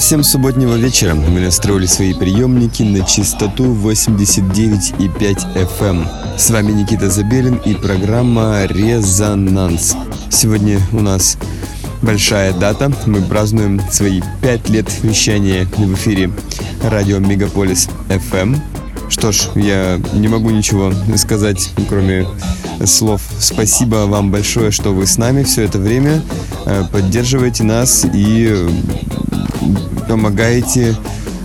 Всем субботнего вечера. Мы настроили свои приемники на частоту 89,5 FM. Эм. С вами Никита Забелин и программа «Резонанс». Сегодня у нас большая дата. Мы празднуем свои пять лет вещания в эфире радио Мегаполис FM. Что ж, я не могу ничего сказать, кроме слов. Спасибо вам большое, что вы с нами все это время. Э, поддерживаете нас и помогаете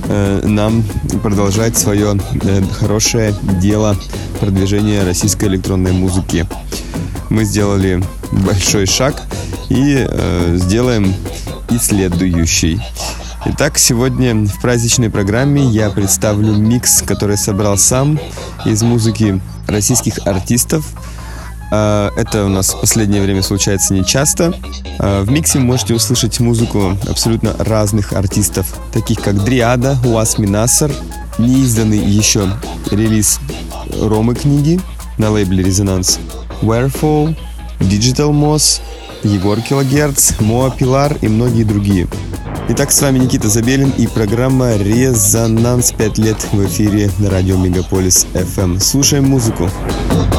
э, нам продолжать свое э, хорошее дело продвижения российской электронной музыки. Мы сделали большой шаг и э, сделаем и следующий. Итак, сегодня в праздничной программе я представлю микс, который собрал сам из музыки российских артистов – это у нас в последнее время случается нечасто. А, в миксе можете услышать музыку абсолютно разных артистов, таких как Дриада, Уас Минасар, неизданный еще релиз Ромы книги на лейбле Резонанс, Warefall, Digital Moss, Егор Килогерц, Моа Пилар и многие другие. Итак, с вами Никита Забелин и программа «Резонанс 5 лет» в эфире на радио Мегаполис FM. Слушаем музыку. Музыку.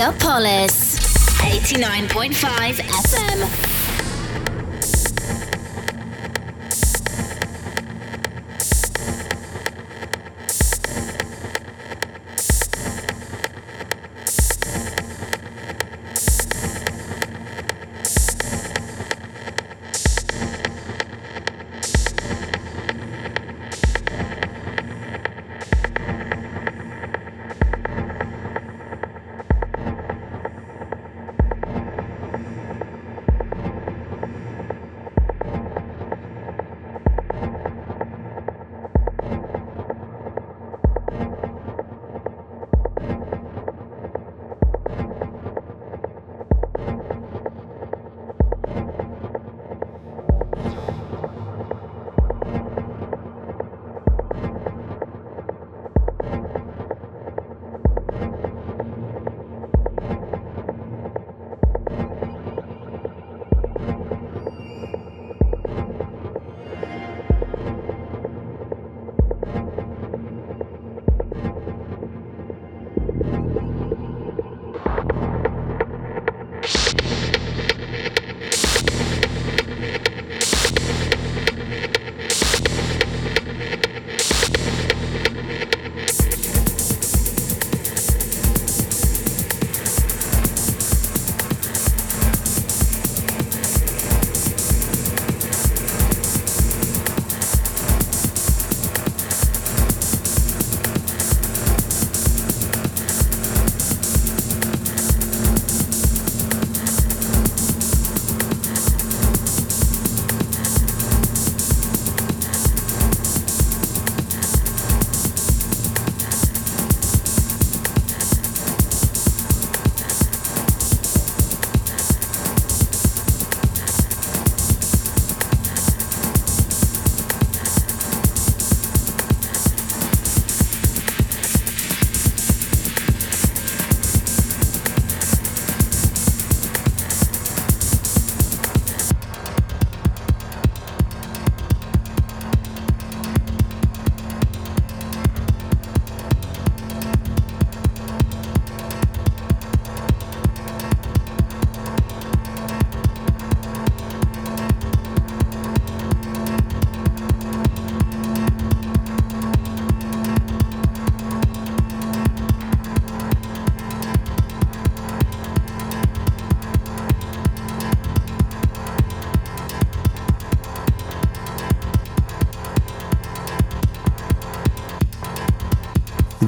Megapolis 89.5 FM.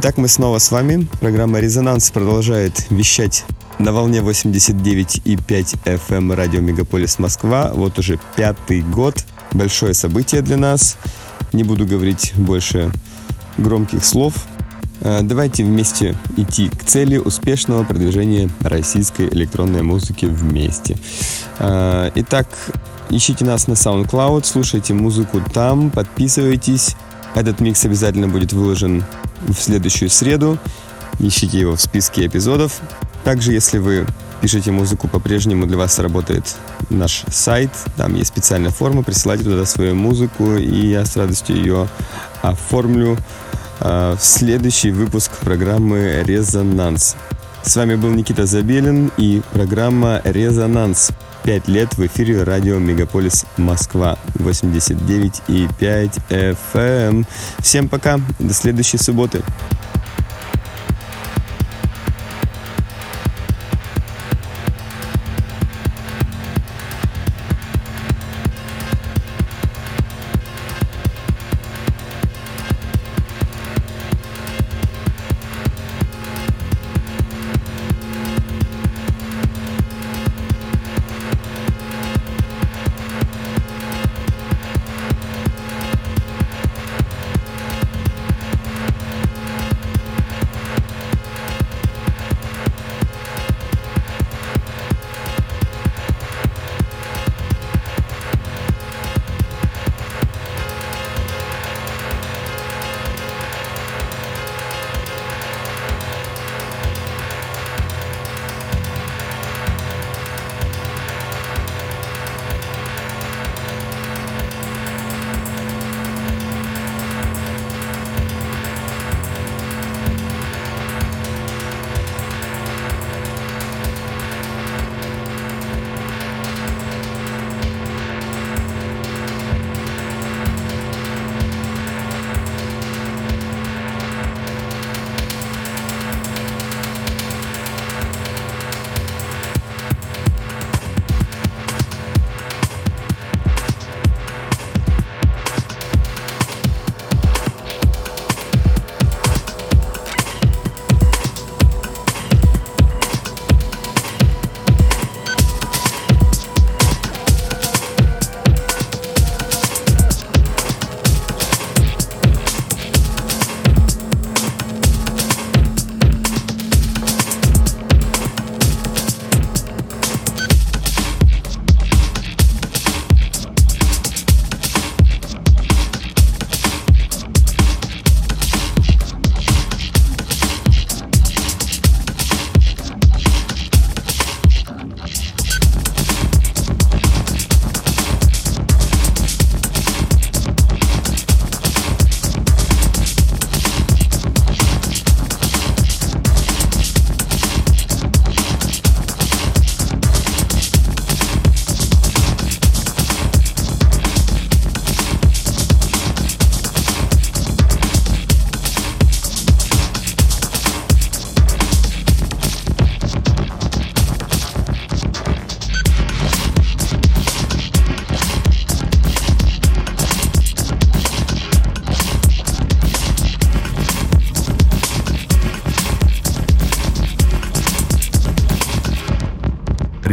Итак, мы снова с вами. Программа «Резонанс» продолжает вещать на волне 89,5 FM эм радио Мегаполис Москва. Вот уже пятый год. Большое событие для нас. Не буду говорить больше громких слов. Э, давайте вместе идти к цели успешного продвижения российской электронной музыки вместе. Э, итак, ищите нас на SoundCloud, слушайте музыку там, подписывайтесь. Этот микс обязательно будет выложен в следующую среду. Ищите его в списке эпизодов. Также, если вы пишете музыку, по-прежнему для вас работает наш сайт. Там есть специальная форма, присылайте туда свою музыку, и я с радостью ее оформлю э, в следующий выпуск программы «Резонанс». С вами был Никита Забелин и программа «Резонанс». Пять лет в эфире радио Мегаполис Москва 89,5 FM. Всем пока, до следующей субботы.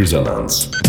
Резонанс.